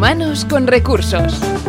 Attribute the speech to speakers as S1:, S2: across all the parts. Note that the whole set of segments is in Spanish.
S1: Humanos con recursos.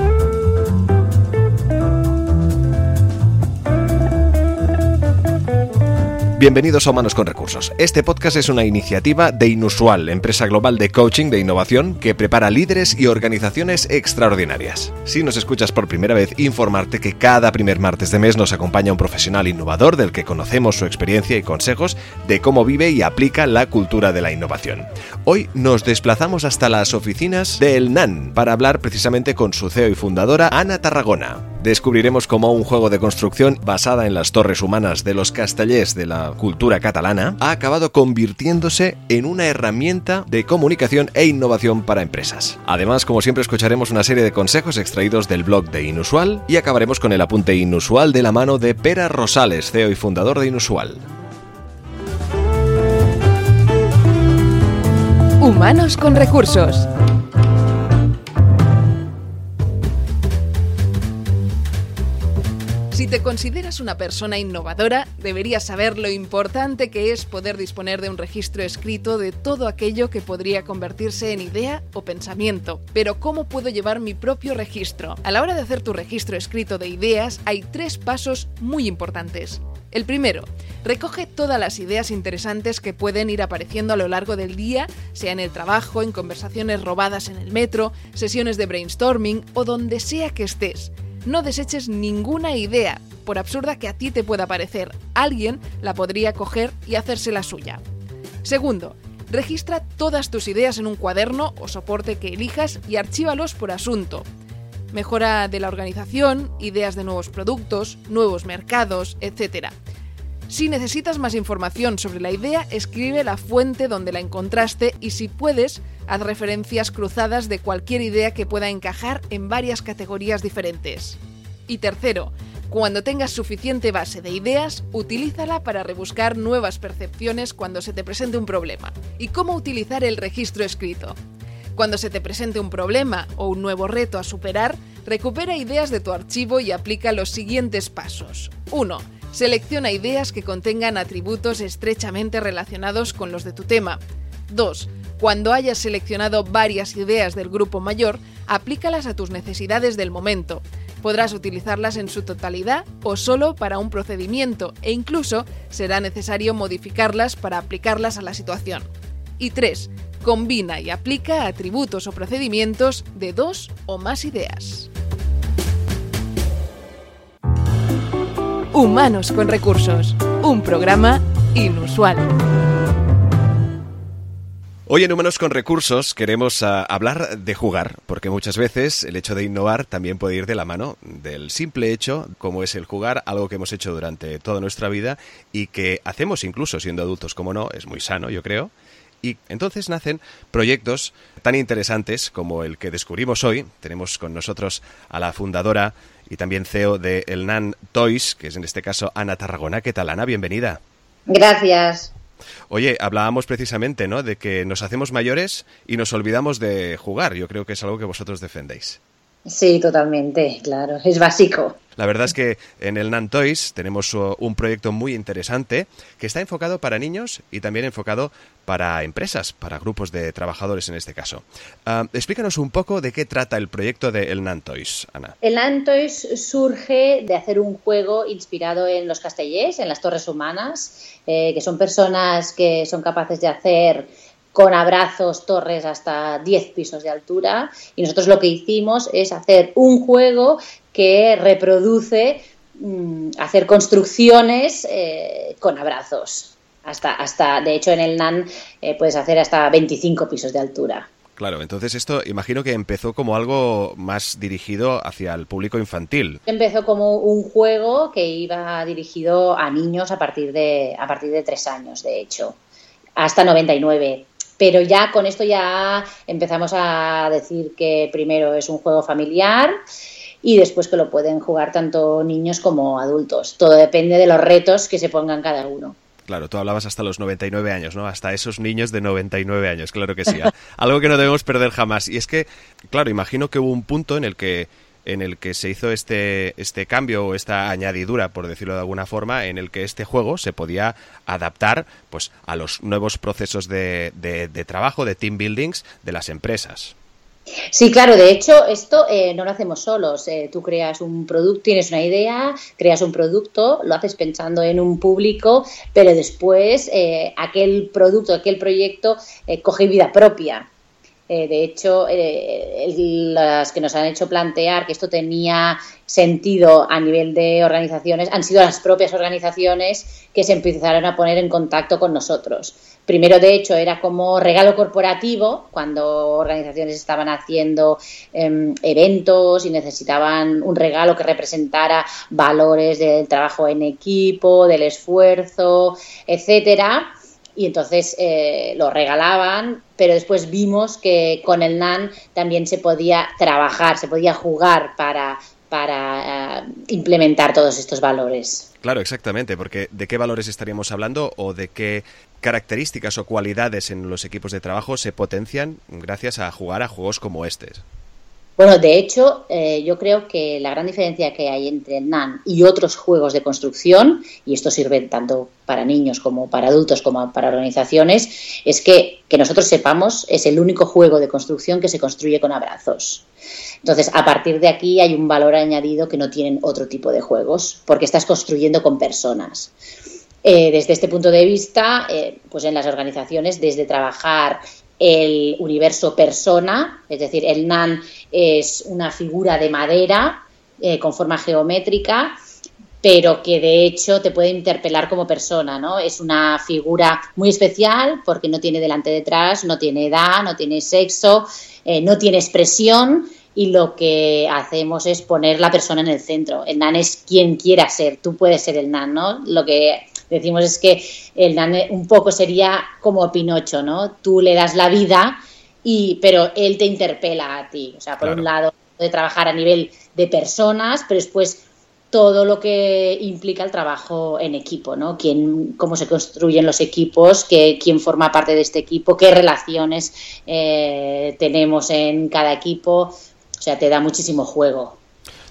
S2: Bienvenidos a Humanos con Recursos. Este podcast es una iniciativa de Inusual, empresa global de coaching de innovación que prepara líderes y organizaciones extraordinarias. Si nos escuchas por primera vez, informarte que cada primer martes de mes nos acompaña un profesional innovador del que conocemos su experiencia y consejos de cómo vive y aplica la cultura de la innovación. Hoy nos desplazamos hasta las oficinas del NAN para hablar precisamente con su CEO y fundadora, Ana Tarragona. Descubriremos cómo un juego de construcción basada en las torres humanas de los castellers de la cultura catalana ha acabado convirtiéndose en una herramienta de comunicación e innovación para empresas. Además, como siempre, escucharemos una serie de consejos extraídos del blog de Inusual y acabaremos con el apunte inusual de la mano de Pera Rosales, CEO y fundador de Inusual.
S1: Humanos con recursos. Consideras una persona innovadora, deberías saber lo importante que es poder disponer de un registro escrito de todo aquello que podría convertirse en idea o pensamiento. Pero ¿cómo puedo llevar mi propio registro? A la hora de hacer tu registro escrito de ideas hay tres pasos muy importantes. El primero, recoge todas las ideas interesantes que pueden ir apareciendo a lo largo del día, sea en el trabajo, en conversaciones robadas en el metro, sesiones de brainstorming o donde sea que estés. No deseches ninguna idea, por absurda que a ti te pueda parecer. Alguien la podría coger y hacerse la suya. Segundo, registra todas tus ideas en un cuaderno o soporte que elijas y archívalos por asunto. Mejora de la organización, ideas de nuevos productos, nuevos mercados, etc. Si necesitas más información sobre la idea, escribe la fuente donde la encontraste y si puedes, haz referencias cruzadas de cualquier idea que pueda encajar en varias categorías diferentes. Y tercero, cuando tengas suficiente base de ideas, utilízala para rebuscar nuevas percepciones cuando se te presente un problema. ¿Y cómo utilizar el registro escrito? Cuando se te presente un problema o un nuevo reto a superar, recupera ideas de tu archivo y aplica los siguientes pasos. 1 Selecciona ideas que contengan atributos estrechamente relacionados con los de tu tema. 2. Cuando hayas seleccionado varias ideas del grupo mayor, aplícalas a tus necesidades del momento. Podrás utilizarlas en su totalidad o solo para un procedimiento e incluso será necesario modificarlas para aplicarlas a la situación. Y 3. Combina y aplica atributos o procedimientos de dos o más ideas. Humanos con Recursos, un programa inusual.
S2: Hoy en Humanos con Recursos queremos uh, hablar de jugar, porque muchas veces el hecho de innovar también puede ir de la mano del simple hecho, como es el jugar, algo que hemos hecho durante toda nuestra vida y que hacemos incluso siendo adultos, como no, es muy sano, yo creo. Y entonces nacen proyectos tan interesantes como el que descubrimos hoy. Tenemos con nosotros a la fundadora y también CEO de El Nan Toys, que es en este caso Ana Tarragona. ¿Qué tal, Ana? Bienvenida.
S3: Gracias.
S2: Oye, hablábamos precisamente, ¿no? De que nos hacemos mayores y nos olvidamos de jugar. Yo creo que es algo que vosotros defendéis.
S3: Sí, totalmente, claro, es básico.
S2: La verdad es que en el Nantoys tenemos uh, un proyecto muy interesante que está enfocado para niños y también enfocado para empresas, para grupos de trabajadores en este caso. Uh, explícanos un poco de qué trata el proyecto de El Nantoys, Ana.
S3: El Nantoys surge de hacer un juego inspirado en los castellers, en las torres humanas, eh, que son personas que son capaces de hacer con abrazos, torres hasta 10 pisos de altura. Y nosotros lo que hicimos es hacer un juego que reproduce mm, hacer construcciones eh, con abrazos. Hasta, hasta, de hecho, en el NAN eh, puedes hacer hasta 25 pisos de altura.
S2: Claro, entonces esto imagino que empezó como algo más dirigido hacia el público infantil.
S3: Empezó como un juego que iba dirigido a niños a partir de, a partir de tres años, de hecho, hasta 99 pero ya con esto ya empezamos a decir que primero es un juego familiar y después que lo pueden jugar tanto niños como adultos. Todo depende de los retos que se pongan cada uno.
S2: Claro, tú hablabas hasta los 99 años, ¿no? Hasta esos niños de 99 años, claro que sí. Algo que no debemos perder jamás. Y es que, claro, imagino que hubo un punto en el que en el que se hizo este, este cambio o esta añadidura, por decirlo de alguna forma, en el que este juego se podía adaptar pues, a los nuevos procesos de, de, trabajo, de team buildings de las empresas.
S3: Sí, claro, de hecho, esto eh, no lo hacemos solos. Eh, tú creas un producto, tienes una idea, creas un producto, lo haces pensando en un público, pero después eh, aquel producto, aquel proyecto coge vida propia. De hecho, las que nos han hecho plantear que esto tenía sentido a nivel de organizaciones han sido las propias organizaciones que se empezaron a poner en contacto con nosotros. Primero, de hecho, era como regalo corporativo, cuando organizaciones estaban haciendo em, eventos y necesitaban un regalo que representara valores del trabajo en equipo, del esfuerzo, etcétera y entonces eh, lo regalaban, pero después vimos que con el NAN también se podía trabajar, se podía jugar para, para eh, implementar todos estos valores.
S2: Claro, exactamente, porque ¿de qué valores estaríamos hablando o de qué características o cualidades en los equipos de trabajo se potencian gracias a jugar a juegos como este?
S3: Bueno, de hecho, eh, yo creo que la gran diferencia que hay entre NAN y otros juegos de construcción, y esto sirve tanto para niños como para adultos como para organizaciones, es que, que nosotros sepamos es el único juego de construcción que se construye con abrazos. Entonces, a partir de aquí hay un valor añadido que no tienen otro tipo de juegos, porque estás construyendo con personas. Eh, desde este punto de vista, eh, pues en las organizaciones, desde trabajar el universo persona, es decir, el NAN es una figura de madera eh, con forma geométrica, pero que de hecho te puede interpelar como persona, ¿no? Es una figura muy especial porque no tiene delante detrás, no tiene edad, no tiene sexo, no tiene expresión y lo que hacemos es poner la persona en el centro. El nan es quien quiera ser, tú puedes ser el nan, ¿no? Lo que decimos es que el nane un poco sería como Pinocho, ¿no? Tú le das la vida, y, pero él te interpela a ti. O sea, por un lado, de trabajar a nivel de personas, pero después todo lo que implica el trabajo en equipo, ¿no? Quién, cómo se construyen los equipos, qué, quién forma parte de este equipo, qué relaciones eh, tenemos en cada equipo. O sea, te da muchísimo juego.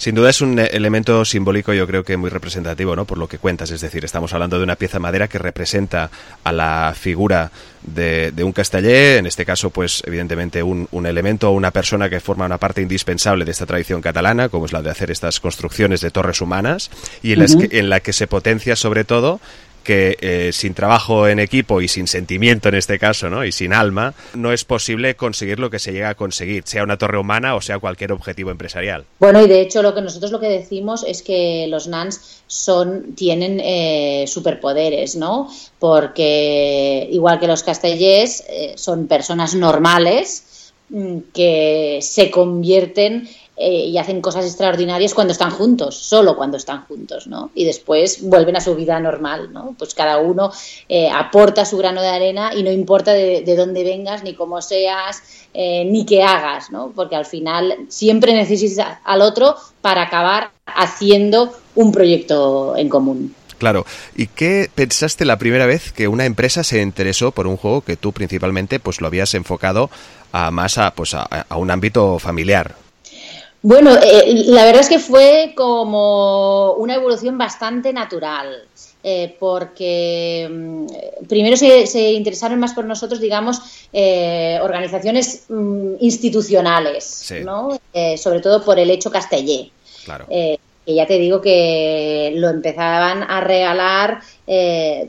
S2: Sin duda es un elemento simbólico, yo creo que muy representativo, ¿no? Por lo que cuentas, es decir, estamos hablando de una pieza de madera que representa a la figura de, un castellé, en este caso, pues evidentemente un, un elemento o una persona que forma una parte indispensable de esta tradición catalana, como es la de hacer estas construcciones de torres humanas, y en, en la que se potencia sobre todo que eh, sin trabajo en equipo y sin sentimiento en este caso, ¿no? Y sin alma, no es posible conseguir lo que se llega a conseguir, sea una torre humana o sea cualquier objetivo empresarial.
S3: Bueno, y de hecho lo que nosotros lo que decimos es que los NANs son, tienen eh, superpoderes, ¿no? Porque igual que los castellers, eh, son personas normales mm, que se convierten eh, y hacen cosas extraordinarias cuando están juntos, solo cuando están juntos, ¿no? Y después vuelven a su vida normal, ¿no? Pues cada uno eh, aporta su grano de arena y no importa de, dónde vengas, ni cómo seas, eh, ni qué hagas, ¿no? Porque al final siempre necesitas al otro para acabar haciendo un proyecto en común.
S2: Claro. ¿Y qué pensaste la primera vez que una empresa se interesó por un juego que tú principalmente pues lo habías enfocado a más a, pues a un ámbito familiar?
S3: Bueno, eh, la verdad es que fue como una evolución bastante natural. Eh, porque mm, primero se, interesaron más por nosotros, digamos, eh, organizaciones mm, institucionales, ¿no? sobre todo por el hecho castellé.
S2: Claro.
S3: que ya te digo que lo empezaban a regalar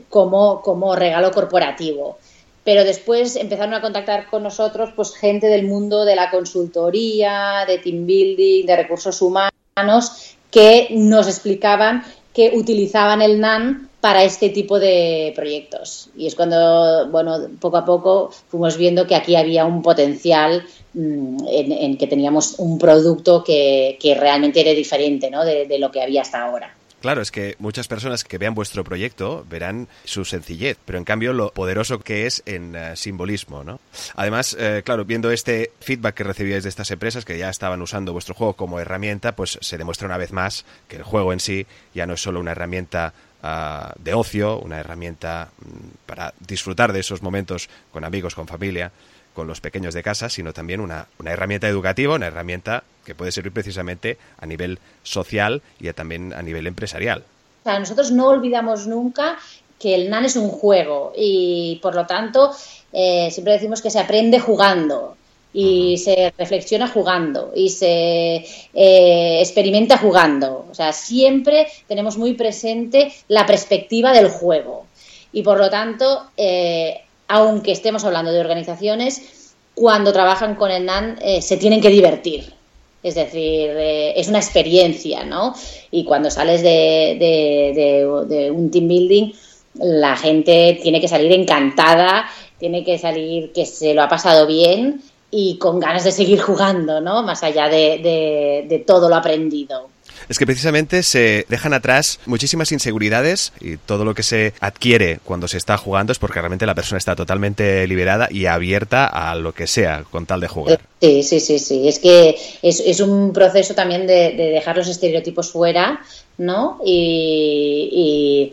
S3: como, como regalo corporativo pero después empezaron a contactar con nosotros pues gente del mundo de la consultoría, de team building, de recursos humanos, que nos explicaban que utilizaban el NAN para este tipo de proyectos. Y es cuando, bueno, poco a poco fuimos viendo que aquí había un potencial mm, en, que teníamos un producto que, realmente era diferente ¿no? de lo que había hasta ahora.
S2: Claro, es que muchas personas que vean vuestro proyecto verán su sencillez, pero en cambio lo poderoso que es en eh, simbolismo, ¿no? Además, eh, claro, viendo este feedback que recibíais de estas empresas que ya estaban usando vuestro juego como herramienta, pues se demuestra una vez más que el juego en sí ya no es solo una herramienta ah, de ocio, una herramienta mm, para disfrutar de esos momentos con amigos, con familia, con los pequeños de casa, sino también una, una herramienta educativa, una herramienta que puede servir precisamente a nivel social y también a nivel empresarial.
S3: nosotros no olvidamos nunca que el NAN es un juego y por lo tanto eh, siempre decimos que se aprende jugando. y se reflexiona jugando y se eh, experimenta jugando. O sea, siempre tenemos muy presente la perspectiva del juego. Y por lo tanto, eh, aunque estemos hablando de organizaciones, cuando trabajan con el NAN se tienen que divertir. Es decir, es una experiencia, ¿no? Y cuando sales de un team building, la gente tiene que salir encantada, tiene que salir que se lo ha pasado bien y con ganas de seguir jugando, ¿no? Más allá de, de, todo lo aprendido.
S2: Es que precisamente se dejan atrás muchísimas inseguridades y todo lo que se adquiere cuando se está jugando es porque realmente la persona está totalmente liberada y abierta a lo que sea con tal de jugar.
S3: Sí, sí, sí, sí. Es que es, es un proceso también de, dejar los estereotipos fuera, ¿no? Y,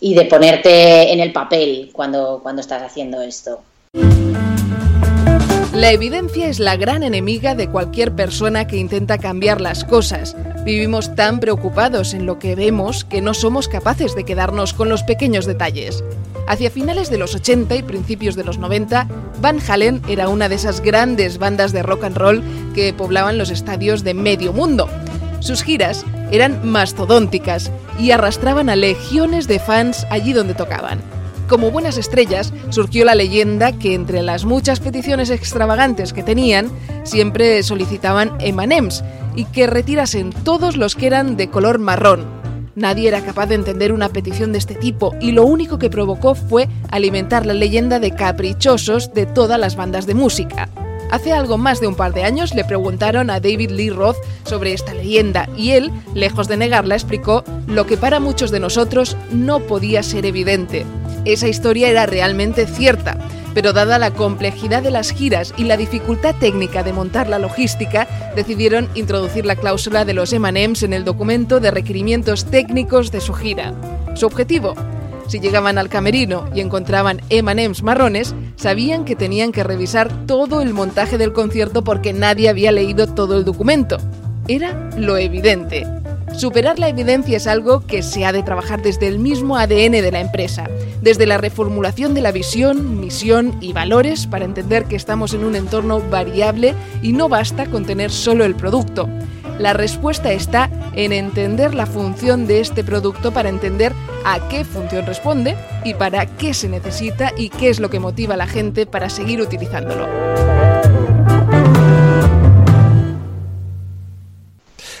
S3: y, y, de ponerte en el papel cuando, cuando estás haciendo esto.
S1: La evidencia es la gran enemiga de cualquier persona que intenta cambiar las cosas. Vivimos tan preocupados en lo que vemos que no somos capaces de quedarnos con los pequeños detalles. Hacia finales de los 80 y principios de los 90, Van Halen era una de esas grandes bandas de rock and roll que poblaban los estadios de medio mundo. Sus giras eran mastodónticas y arrastraban a legiones de fans allí donde tocaban. Como buenas estrellas, surgió la leyenda que entre las muchas peticiones extravagantes que tenían, siempre solicitaban M&M's y que retirasen todos los que eran de color marrón. Nadie era capaz de entender una petición de este tipo y lo único que provocó fue alimentar la leyenda de caprichosos de todas las bandas de música. Hace algo más de un par de años le preguntaron a David Lee Roth sobre esta leyenda y él, lejos de negarla, explicó lo que para muchos de nosotros no podía ser evidente. Esa historia era realmente cierta, pero dada la complejidad de las giras y la dificultad técnica de montar la logística, decidieron introducir la cláusula de los M&M's en el documento de requerimientos técnicos de su gira. Su objetivo, si llegaban al camerino y encontraban M&M's marrones, sabían que tenían que revisar todo el montaje del concierto porque nadie había leído todo el documento. Era lo evidente. Superar la evidencia es algo que se ha de trabajar desde el mismo ADN de la empresa, desde la reformulación de la visión, misión y valores para entender que estamos en un entorno variable y no basta con tener solo el producto. La respuesta está en entender la función de este producto para entender a qué función responde y para qué se necesita y qué es lo que motiva a la gente para seguir utilizándolo.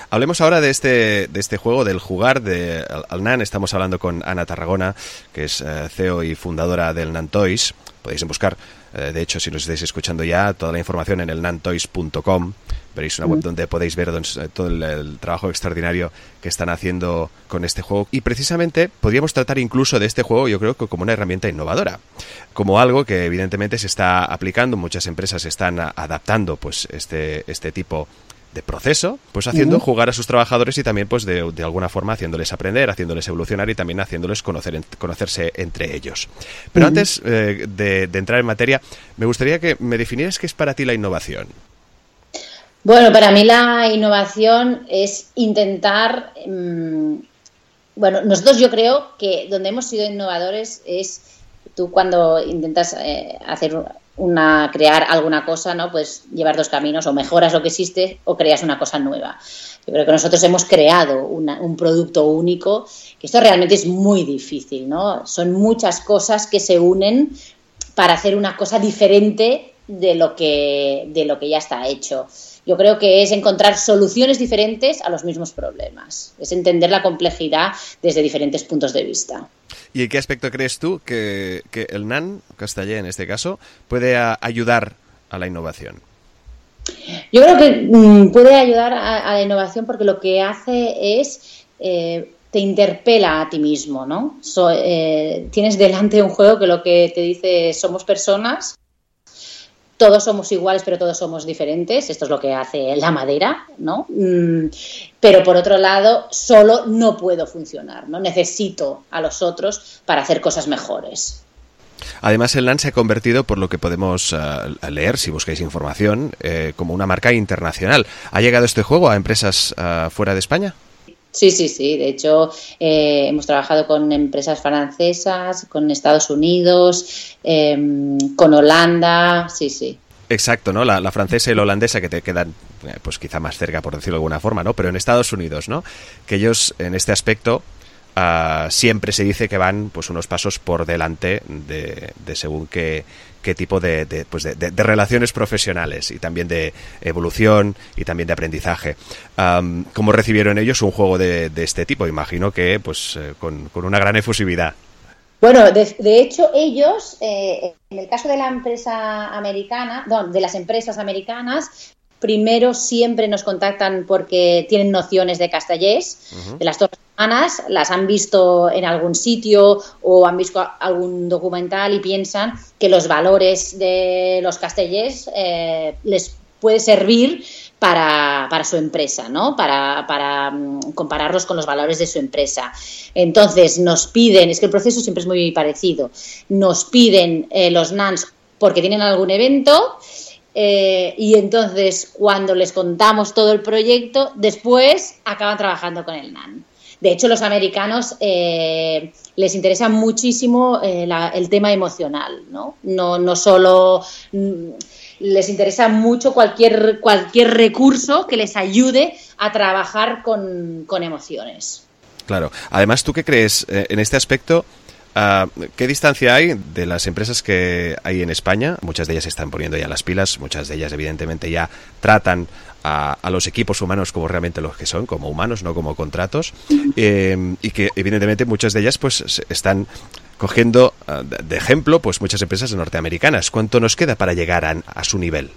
S2: Hablemos ahora de este, de este juego, del jugar de Alnan. Estamos hablando con Ana Tarragona, que es eh, CEO y fundadora del Nan Toys. Podéis buscar, eh, de hecho, si nos estáis escuchando ya, toda la información en el nantoys.com. Veréis una web mm. donde podéis ver eh, todo el, trabajo extraordinario que están haciendo con este juego. Y precisamente podríamos tratar incluso de este juego, yo creo que como una herramienta innovadora. Como algo que evidentemente se está aplicando, muchas empresas están adaptando pues este, este tipo de proceso, pues haciendo jugar a sus trabajadores y también pues de, de, alguna forma haciéndoles aprender, haciéndoles evolucionar y también haciéndoles conocer, conocerse entre ellos. Pero antes eh, de, entrar en materia, me gustaría que me definieras qué es para ti la innovación.
S3: Bueno, para mí la innovación es intentar, mm, bueno, nosotros yo creo que donde hemos sido innovadores es tú cuando intentas eh, hacer una, crear alguna cosa, ¿no? Puedes llevar dos caminos, o mejoras lo que existe o creas una cosa nueva. Yo creo que nosotros hemos creado un producto único, que esto realmente es muy difícil, ¿no? Son muchas cosas que se unen para hacer una cosa diferente de lo que, de lo que ya está hecho. Yo creo que es encontrar soluciones diferentes a los mismos problemas. Es entender la complejidad desde diferentes puntos de vista.
S2: ¿Y en qué aspecto crees tú que, el NAN, Castellé en este caso, puede ayudar a la innovación?
S3: Yo creo que mm, puede ayudar a, la innovación porque lo que hace es eh, te interpela a ti mismo, ¿no? Eh, tienes delante un juego que lo que te dice somos personas todos somos iguales, pero todos somos diferentes. Esto es lo que hace la madera, ¿no? Mm, pero por otro lado, solo no puedo funcionar, ¿no? Necesito a los otros para hacer cosas mejores.
S2: Además, el LAN se ha convertido, por lo que podemos eh, leer si buscáis información, eh, como una marca internacional. ¿Ha llegado este juego a empresas eh, fuera de España?
S3: Sí, sí, sí. De hecho, eh, hemos trabajado con empresas francesas, con Estados Unidos, em, con Holanda, sí, sí.
S2: Exacto, ¿no? La, francesa y la holandesa que te quedan, eh, pues quizá más cerca, por decirlo de alguna forma, ¿no? Pero en Estados Unidos, ¿no? Que ellos, en este aspecto, ah, siempre se dice que van, pues, unos pasos por delante de, según qué, qué tipo de, pues de, relaciones profesionales y también de evolución y también de aprendizaje. ¿Cómo recibieron ellos un juego de, este tipo? Imagino que, pues, eh, con, con una gran efusividad.
S3: Bueno, de, hecho ellos, eh, en el caso de la empresa americana, de las empresas americanas, primero siempre nos contactan porque tienen nociones de castellés, de las dos semanas, las han visto en algún sitio o han visto algún documental y piensan que los valores de los castellés eh, les puede servir para, para su empresa, ¿no? Para, para, mm, compararlos con los valores de su empresa. Entonces, nos piden, es que el proceso siempre es muy parecido, nos piden eh, los NANS porque tienen algún evento eh, y entonces cuando les contamos todo el proyecto, después acaban trabajando con el NAN. De hecho, los americanos eh, les interesa muchísimo el tema emocional, ¿no? No, no solo... Mm, les interesa mucho cualquier, cualquier recurso que les ayude a trabajar con, emociones.
S2: Claro. Además, ¿tú qué crees eh, en este aspecto? Ah, ¿Qué distancia hay de las empresas que hay en España? Muchas de ellas están poniendo ya las pilas, muchas de ellas evidentemente ya tratan a, los equipos humanos como realmente los que son, como humanos, no como contratos, eh, y que evidentemente muchas de ellas pues están cogiendo ah, de ejemplo pues muchas empresas norteamericanas. ¿Cuánto nos queda para llegar a, su nivel?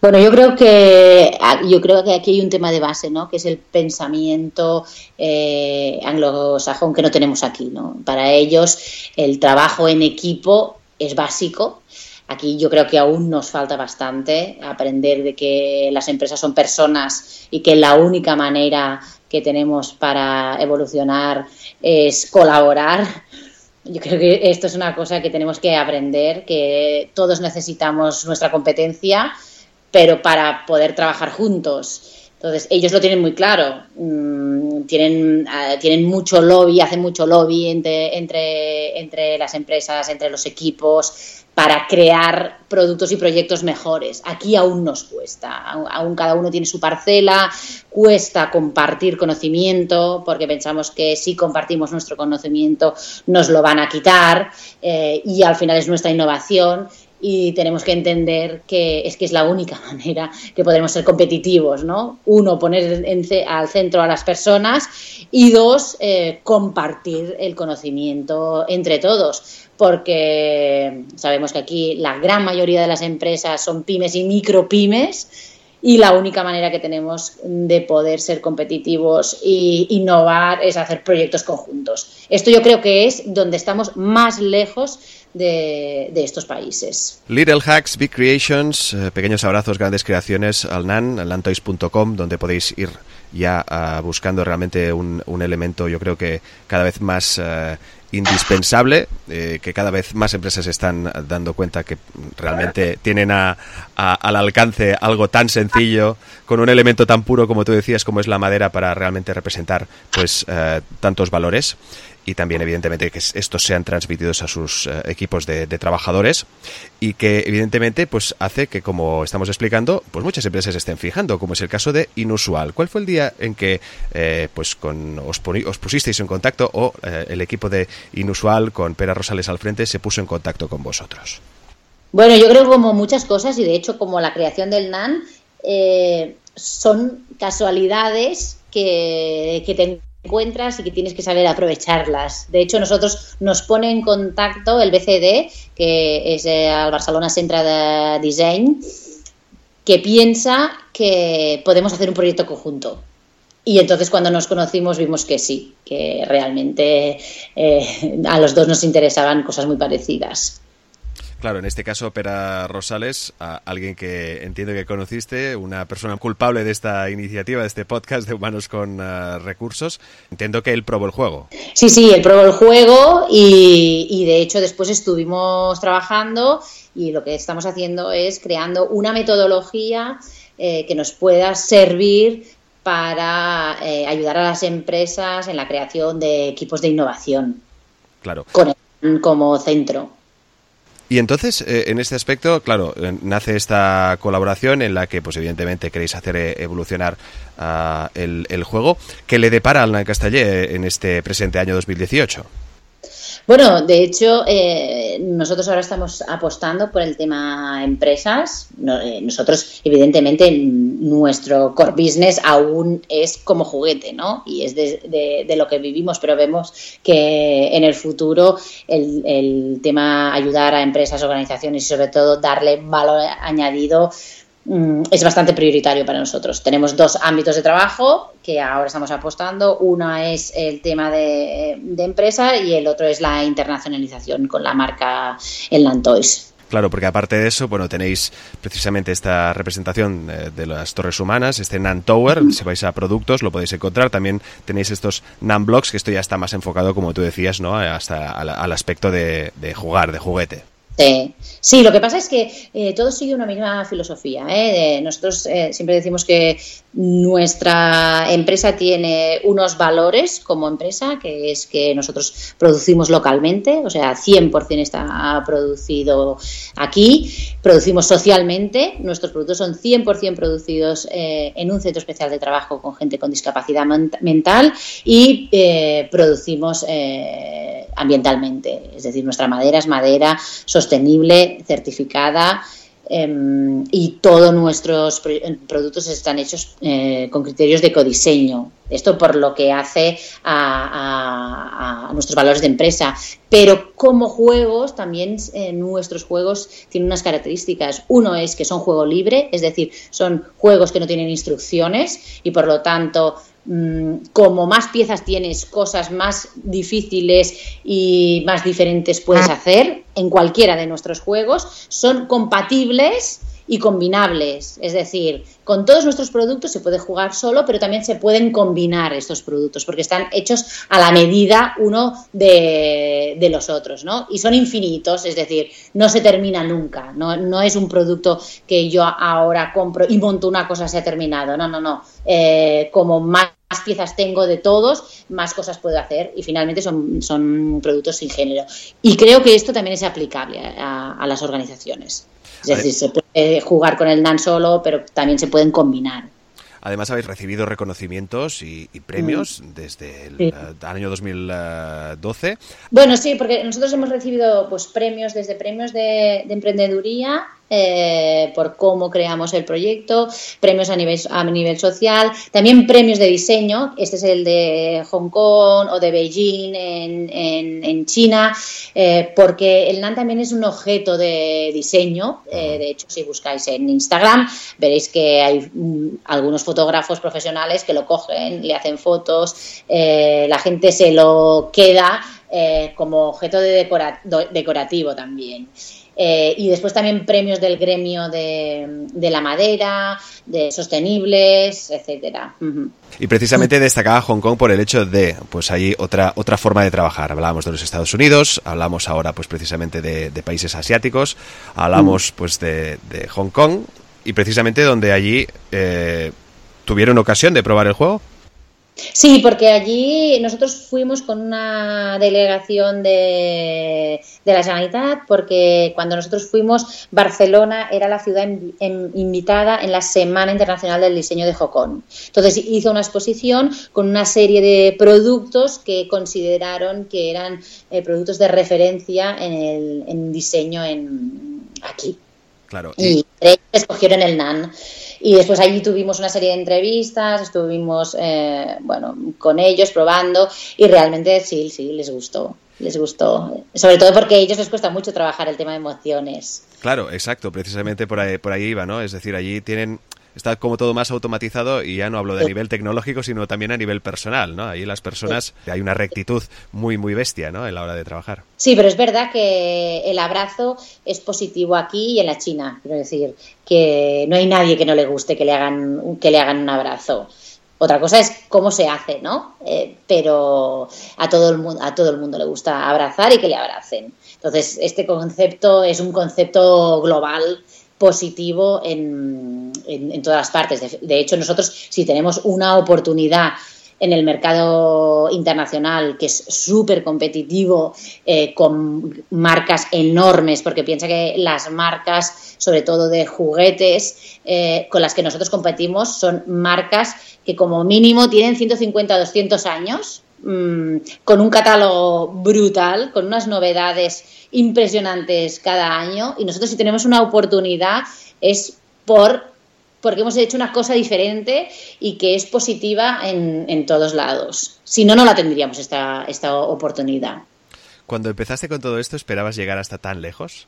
S3: Bueno, yo creo que ah, yo creo que aquí hay un tema de base, ¿no? Que es el pensamiento eh, anglosajón que no tenemos aquí, ¿no? Para ellos el trabajo en equipo es básico. Aquí yo creo que aún nos falta bastante aprender de que las empresas son personas y que la única manera que tenemos para evolucionar es colaborar yo creo que esto es una cosa que tenemos que aprender, que todos necesitamos nuestra competencia, pero para poder trabajar juntos. Entonces, ellos lo tienen muy claro. Mm, tienen, ah, tienen mucho lobby, hacen mucho lobby entre, entre, entre las empresas, entre los equipos, para crear productos y proyectos mejores. Aquí aún nos cuesta, aún cada uno tiene su parcela, cuesta compartir conocimiento, porque pensamos que si compartimos nuestro conocimiento nos lo van a quitar eh, y al final es nuestra innovación y tenemos que entender que es que es la única manera que podremos ser competitivos, ¿no? Uno, poner al centro a las personas y dos, eh, compartir el conocimiento entre todos porque sabemos que aquí la gran mayoría de las empresas son pymes y micropymes y la única manera que tenemos de poder ser competitivos e innovar es hacer proyectos conjuntos. Esto yo creo que es donde estamos más lejos de, estos países.
S2: Little Hacks, Big Creations, eh, pequeños abrazos, grandes creaciones al NAN, lantoys.com, donde podéis ir ya ah, buscando realmente un, elemento, yo creo que cada vez más eh, indispensable, eh, que cada vez más empresas están dando cuenta que realmente tienen a, al alcance algo tan sencillo, con un elemento tan puro como tú decías, como es la madera, para realmente representar pues tantos valores y también evidentemente que estos sean transmitidos a sus eh, equipos de, trabajadores y que evidentemente pues hace que como estamos explicando pues muchas empresas estén fijando como es el caso de Inusual ¿cuál fue el día en que eh, pues con os, os, pusisteis en contacto o eh, el equipo de Inusual con Pera Rosales al frente se puso en contacto con vosotros?
S3: Bueno yo creo como muchas cosas y de hecho como la creación del NAN son casualidades que, que encuentras y que tienes que saber aprovecharlas. De hecho, nosotros nos pone en contacto el BCD, que es el Barcelona Centre de Design, que piensa que podemos hacer un proyecto conjunto. Y entonces cuando nos conocimos vimos que sí, que realmente eh, a los dos nos interesaban cosas muy parecidas.
S2: Claro, en este caso Pera Rosales, alguien que entiendo que conociste, una persona culpable de esta iniciativa, de este podcast de Humanos con eh, Recursos. Entiendo que él probó el juego.
S3: Sí, sí, él probó el juego y, de hecho después estuvimos trabajando y lo que estamos haciendo es creando una metodología eh, que nos pueda servir para eh, ayudar a las empresas en la creación de equipos de innovación.
S2: Claro.
S3: Con como centro.
S2: Y entonces, eh, en este aspecto, claro, eh, nace esta colaboración en la que, pues evidentemente, queréis hacer eh, evolucionar uh, el, el, juego. ¿Qué le depara al Castellé en este presente año 2018?
S3: Bueno, de hecho, eh, nosotros ahora estamos apostando por el tema empresas. Eh, nosotros, evidentemente, nuestro core business aún es como juguete, ¿no? Y es de, lo que vivimos, pero vemos que en el futuro el, tema ayudar a empresas, organizaciones y sobre todo darle valor añadido es bastante prioritario para nosotros. Tenemos dos ámbitos de trabajo que ahora estamos apostando. Una es el tema de, empresa y el otro es la internacionalización con la marca El Nantoys.
S2: Claro, porque aparte de eso, bueno, tenéis precisamente esta representación eh, de las torres humanas, este NAN Tower, si vais a productos lo podéis encontrar, también tenéis estos NAN Blocks, que esto ya está más enfocado, como tú decías, ¿no? hasta al, aspecto de jugar, de juguete.
S3: Sí. sí, lo que pasa es que eh, todo sigue una misma filosofía. ¿eh? nosotros eh, siempre decimos que nuestra empresa tiene unos valores como empresa, que es que nosotros producimos localmente, o sea, 100% está producido aquí, producimos socialmente, nuestros productos son 100% producidos en un centro especial de trabajo con gente con discapacidad mental y producimos ambientalmente, es decir, nuestra madera es madera sostenible, certificada em, y todos nuestros productos están hechos eh, con criterios de ecodiseño. Esto por lo que hace a, nuestros valores de empresa. Pero como juegos, también eh, nuestros juegos tienen unas características. Uno es que son juego libre, es decir, son juegos que no tienen instrucciones y por lo tanto como más piezas tienes, cosas más difíciles y más diferentes puedes ah. hacer en cualquiera de nuestros juegos, son compatibles y combinables. Es decir, con todos nuestros productos se puede jugar solo, pero también se pueden combinar estos productos porque están hechos a la medida uno de, los otros, ¿no? Y son infinitos, es decir, no se termina nunca. No, no, es un producto que yo ahora compro y monto una cosa se ha terminado. No, no, no. Eh, como más piezas tengo de todos, más cosas puedo hacer y finalmente son, son productos sin género. Y creo que esto también es aplicable a las organizaciones. Es decir, se puede jugar con el NAN solo, pero también se pueden combinar.
S2: Además habéis recibido reconocimientos y, premios mm. desde el, eh, año 2012.
S3: Bueno, sí, porque nosotros hemos recibido pues premios desde premios de, de emprendeduría eh, por cómo creamos el proyecto, premios a nivel, a nivel social, también premios de diseño, este es el de Hong Kong o de Beijing en, en, China, eh, porque el NAN también es un objeto de diseño, eh, de hecho si buscáis en Instagram veréis que hay mm, algunos fotógrafos profesionales que lo cogen, le hacen fotos, la gente se lo queda como objeto de decorativo también. Eh, y después también premios del gremio de, la madera, de sostenibles, etcétera.
S2: Y precisamente destacaba Hong Kong por el hecho de, pues hay otra otra forma de trabajar. Hablábamos de los Estados Unidos, hablamos ahora, pues precisamente de, países asiáticos, hablamos pues de, Hong Kong y precisamente donde allí eh, tuvieron ocasión de probar el juego.
S3: Sí, porque allí nosotros fuimos con una delegación de, de la Generalitat, porque cuando nosotros fuimos, Barcelona era la ciudad invitada en la Semana Internacional del Diseño de Jocón. Entonces hizo una exposición con una serie de productos que consideraron que eran eh, productos de referencia en el en diseño en, aquí.
S2: Claro.
S3: Y, y escogieron el NAN. Y después allí tuvimos una serie de entrevistas, estuvimos eh, bueno, con ellos probando y realmente sí, sí, les gustó. Les gustó. Sobre todo porque a ellos les cuesta mucho trabajar el tema de emociones.
S2: Claro, exacto, precisamente por ahí, por ahí iba, ¿no? Es decir, allí tienen está como todo más automatizado y ya no hablo de nivel tecnológico, sino también a nivel personal, ¿no? Ahí las personas, hay una rectitud muy, muy bestia, ¿no? En la hora de trabajar.
S3: Sí, pero es verdad que el abrazo es positivo aquí y en la China. Quiero decir, que no hay nadie que no le guste que le hagan, que le hagan un abrazo. Otra cosa es cómo se hace, ¿no? Eh, pero a todo, el mundo, a todo el mundo le gusta abrazar y que le abracen. Entonces, este concepto es un concepto global positivo en, en, todas las partes. De, hecho, nosotros si tenemos una oportunidad en el mercado internacional, que es súper competitivo, eh, con marcas enormes, porque piensa que las marcas, sobre todo de juguetes, eh, con las que nosotros competimos, son marcas que como mínimo tienen 150 o 200 años, mm, con un catálogo brutal, con unas novedades impresionantes cada año, y nosotros si tenemos una oportunidad es por porque hemos hecho una cosa diferente y que es positiva en, todos lados. Si no, no la tendríamos esta, esta oportunidad.
S2: Cuando empezaste con todo esto, ¿esperabas llegar hasta tan lejos?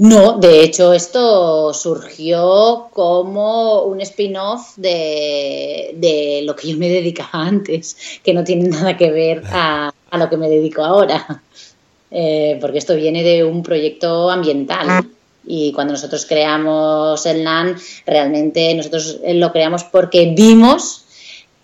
S3: No, de hecho esto surgió como un spin-off de, lo que yo me dedicaba antes, que no tiene nada que ver a, lo que me dedico ahora, eh, porque esto viene de un proyecto ambiental. Y cuando nosotros creamos el NAN, realmente nosotros lo creamos porque vimos,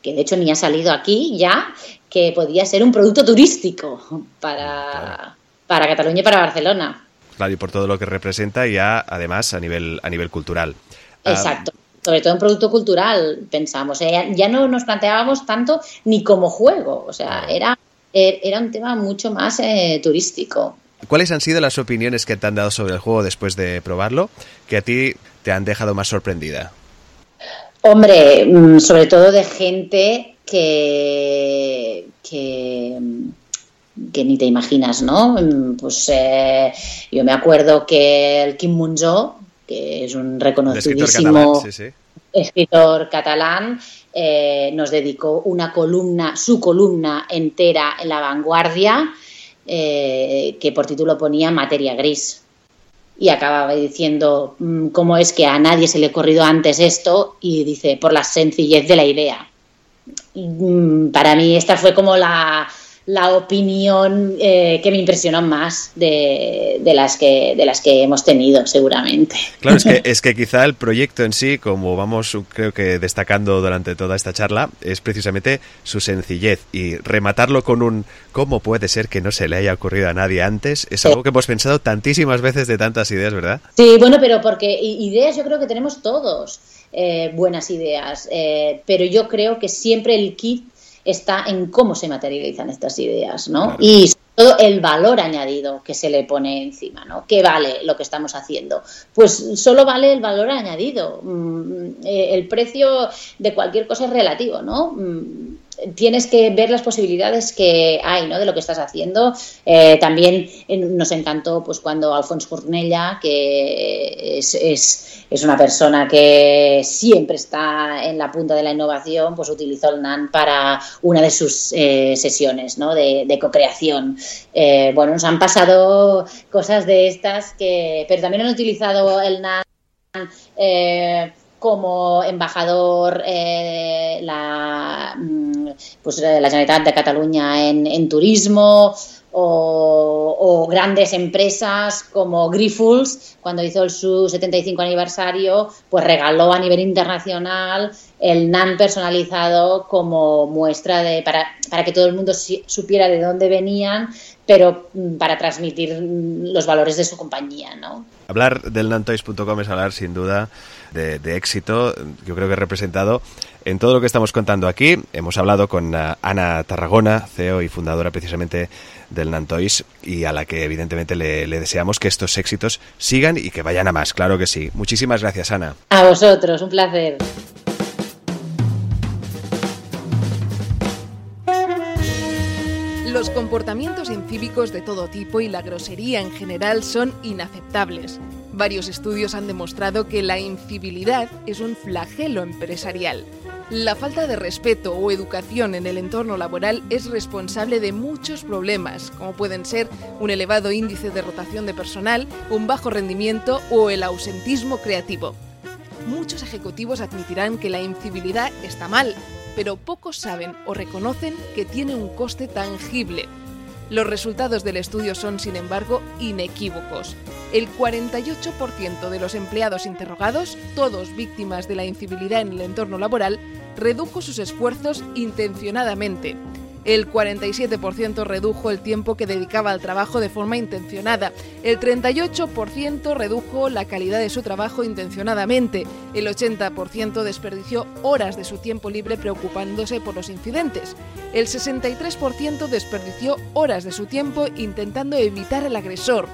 S3: que de hecho ni ha salido aquí ya, que podía ser un producto turístico para, para Cataluña y para Barcelona.
S2: Claro, y por todo lo que representa ya además a nivel, a nivel cultural.
S3: Ah, Exacto. sobre todo un producto cultural, pensamos. ¿eh? Ya no nos planteábamos tanto ni como juego, o sea, era, era un tema mucho más eh, turístico.
S2: ¿Cuáles han sido las opiniones que te han dado sobre el juego después de probarlo que a ti te han dejado más sorprendida?
S3: Hombre, mm, sobre todo de gente que, que, ni te imaginas, ¿no? Mm, pues eh, yo me acuerdo que el Kim Munzo, que es un reconocidísimo escritor catalán, eh, nos dedicó una columna, su columna entera en la vanguardia eh, que por título ponía Materia Gris. Y acababa diciendo mm, cómo es que a nadie se le ha ocurrido antes esto y dice por la sencillez de la idea. Mm, para mí esta fue como la, la opinión eh, que me impresionó más de, las que, de las que hemos tenido, seguramente.
S2: Claro, es que, es que quizá el proyecto en sí, como vamos creo que destacando durante toda esta charla, es precisamente su sencillez y rematarlo con un ¿cómo puede ser que no se le haya ocurrido a nadie antes? Es algo que hemos pensado tantísimas veces de tantas ideas, ¿verdad?
S3: Sí, bueno, pero porque ideas yo creo que tenemos todos. Eh, buenas ideas, eh, pero yo creo que siempre el kit está en cómo se materializan estas ideas, ¿no? Y todo el valor añadido que se le pone encima, ¿no? ¿Qué vale lo que estamos haciendo? Pues solo vale el valor añadido. Mm, eh, el precio de cualquier cosa es relativo, ¿no? Tienes que ver las posibilidades que hay ¿no? de lo que estás haciendo. Eh, también nos encantó pues cuando Alfonso Cornella, que es, es, una persona que siempre está en la punta de la innovación, pues utilizó el NAN para una de sus eh, sesiones ¿no? de, de co-creación. Eh, bueno, nos han pasado cosas de estas que... Pero también han utilizado el NAN como embajador la, mm, pues, eh, la Generalitat de Cataluña en, en turismo o, grandes empresas como Grifols, cuando hizo su 75 aniversario, pues regaló a nivel internacional el NAN personalizado como muestra de para, para que todo el mundo supiera de dónde venían, pero mm, para transmitir mm, los valores de su compañía, ¿no?
S2: Hablar del nantoys.com es hablar sin duda de, éxito, yo creo que representado en todo lo que estamos contando aquí. Hemos hablado con uh, Ana Tarragona, CEO y fundadora precisamente del Nantoys, y a la que evidentemente le, le, deseamos que estos éxitos sigan y que vayan a más, claro que sí. Muchísimas gracias, Ana.
S3: A vosotros, un placer.
S1: Los comportamientos incívicos de todo tipo y la grosería en general son inaceptables. Varios estudios han demostrado que la incivilidad es un flagelo empresarial. La falta de respeto o educación en el entorno laboral es responsable de muchos problemas, como pueden ser un elevado índice de rotación de personal, un bajo rendimiento o el ausentismo creativo. Muchos ejecutivos admitirán que la incivilidad está mal, pero pocos saben o reconocen que tiene un coste tangible. Los resultados del estudio son, sin embargo, inequívocos. El 48% de los empleados interrogados, todos víctimas de la incivilidad en el entorno laboral, redujo sus esfuerzos intencionadamente. el 47% redujo el tiempo que dedicaba al trabajo de forma intencionada, el 38% redujo la calidad de su trabajo intencionadamente, el 80% desperdició horas de su tiempo libre preocupándose por los incidentes, el 63% desperdició horas de su tiempo intentando evitar el agresor,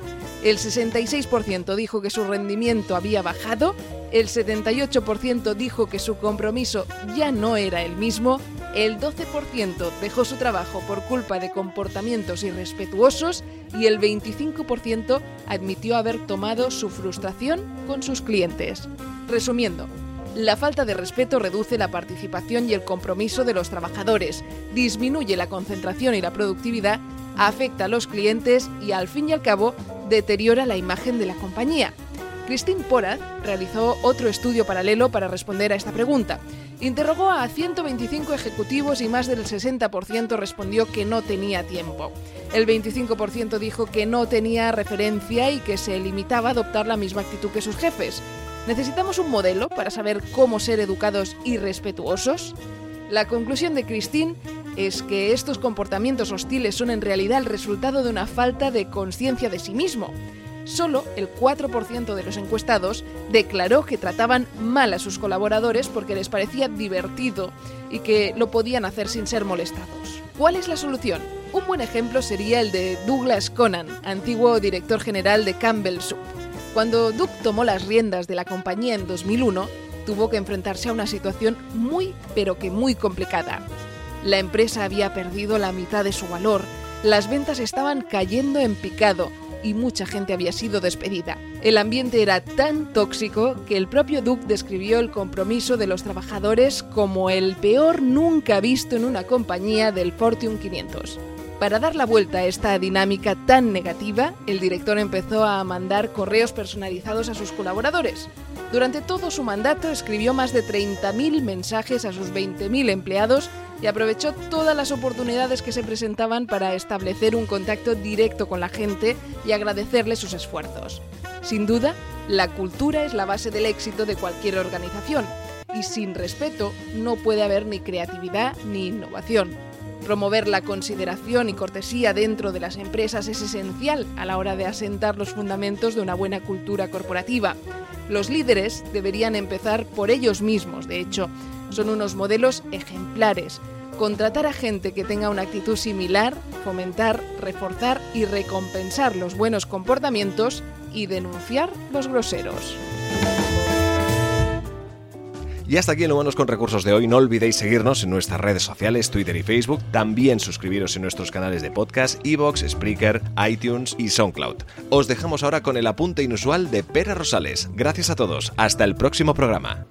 S1: el 66% dijo que su rendimiento había bajado, el 78% dijo que su compromiso ya no era el mismo, el 12% dejó su trabajo por culpa de comportamientos irrespetuosos. Y el 25% admitió haber tomado su frustración con sus clientes. Resumiendo, la falta de respeto reduce la participación y el compromiso de los trabajadores, disminuye la concentración y la productividad, afecta a los clientes y al fin y al cabo deteriora la imagen de la compañía. Christine Porat realizó otro estudio paralelo para responder a esta pregunta. Interrogó a 125 ejecutivos y más del 60% respondió que no tenía tiempo. El 25% dijo que no tenía referencia y que se limitaba a adoptar la misma actitud que sus jefes. ¿Necesitamos un modelo para saber cómo ser educados y respetuosos? La conclusión de Christine es que estos comportamientos hostiles son en realidad el resultado de una falta de conciencia de sí mismo. Solo el 4% de los encuestados declaró que trataban mal a sus colaboradores porque les parecía divertido y que lo podían hacer sin ser molestados. ¿Cuál es la solución? Un buen ejemplo sería el de Douglas Conan, antiguo director general de Campbell Soup. Cuando Doug tomó las riendas de la compañía en 2001, tuvo que enfrentarse a una situación muy, pero que muy complicada. La empresa había perdido la mitad de su valor, las ventas estaban cayendo en picado y mucha gente había sido despedida. El ambiente era tan tóxico que el propio Duke describió el compromiso de los trabajadores como el peor nunca visto en una compañía del Fortune 500. Para dar la vuelta a esta dinámica tan negativa, el director empezó a mandar correos personalizados a sus colaboradores. Durante todo su mandato escribió más de 30.000 mensajes a sus 20.000 empleados y aprovechó todas las oportunidades que se presentaban para establecer un contacto directo con la gente y agradecerle sus esfuerzos. Sin duda, la cultura es la base del éxito de cualquier organización y sin respeto no puede haber ni creatividad ni innovación. Promover la consideración y cortesía dentro de las empresas es esencial a la hora de asentar los fundamentos de una buena cultura corporativa. Los líderes deberían empezar por ellos mismos, de hecho, son unos modelos ejemplares. Contratar a gente que tenga una actitud similar, fomentar, reforzar y recompensar los buenos comportamientos y denunciar los groseros.
S2: Y hasta aquí en Humanos con Recursos de hoy. No olvidéis seguirnos en nuestras redes sociales, Twitter y Facebook. También suscribiros en nuestros canales de podcast, Evox, Spreaker, iTunes y SoundCloud. Os dejamos ahora con el apunte inusual de Pera Rosales. Gracias a todos. Hasta el próximo programa.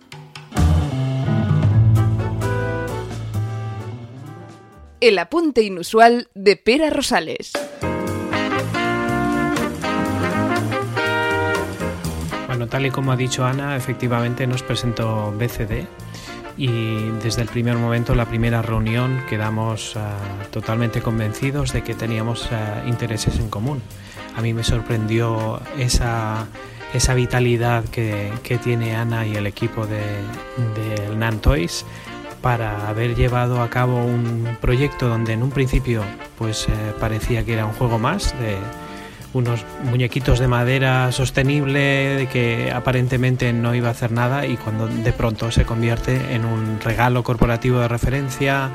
S1: El apunte inusual de Pera Rosales.
S4: Bueno, tal y como ha dicho Ana, efectivamente nos presentó BCD y desde el primer momento, la primera reunión, quedamos ah, totalmente convencidos de que teníamos ah, intereses en común. A mí me sorprendió esa, esa vitalidad que, que, tiene Ana y el equipo de, de para haber llevado a cabo un proyecto donde en un principio pues eh, parecía que era un juego más de unos muñequitos de madera sostenible que aparentemente no iba a hacer nada y cuando de pronto se convierte en un regalo corporativo de referencia,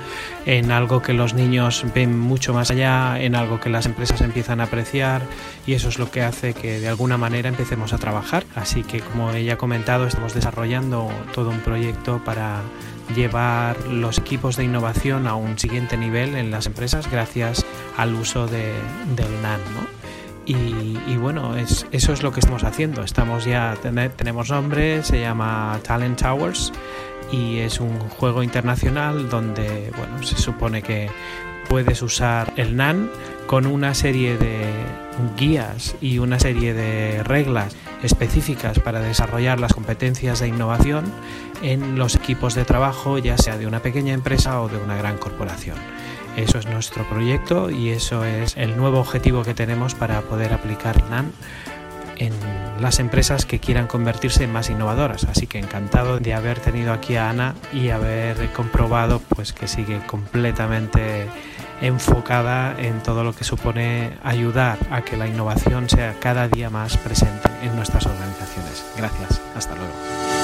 S4: en algo que los niños ven mucho más allá, en algo que las empresas empiezan a apreciar y eso es lo que hace que de alguna manera empecemos a trabajar. Así que como ella ha comentado, estamos desarrollando todo un proyecto para llevar los equipos de innovación a un siguiente nivel en las empresas gracias al uso de, del NAN. Y, bueno, es, eso es lo que estamos haciendo. Estamos ya, tenemos nombre, se llama Talent Towers y es un juego internacional donde bueno, se supone que puedes usar el NAN con una serie de guías y una serie de reglas específicas para desarrollar las competencias de innovación en los equipos de trabajo, ya sea de una pequeña empresa o de una gran corporación. Eso es nuestro proyecto y eso es el nuevo objetivo que tenemos para poder aplicar NAN en las empresas que quieran convertirse en más innovadoras. Así que encantado de haber tenido aquí a Ana y haber comprobado pues que sigue completamente enfocada en todo lo que supone ayudar a que la innovación sea cada día más presente en nuestras organizaciones. Gracias. Hasta luego.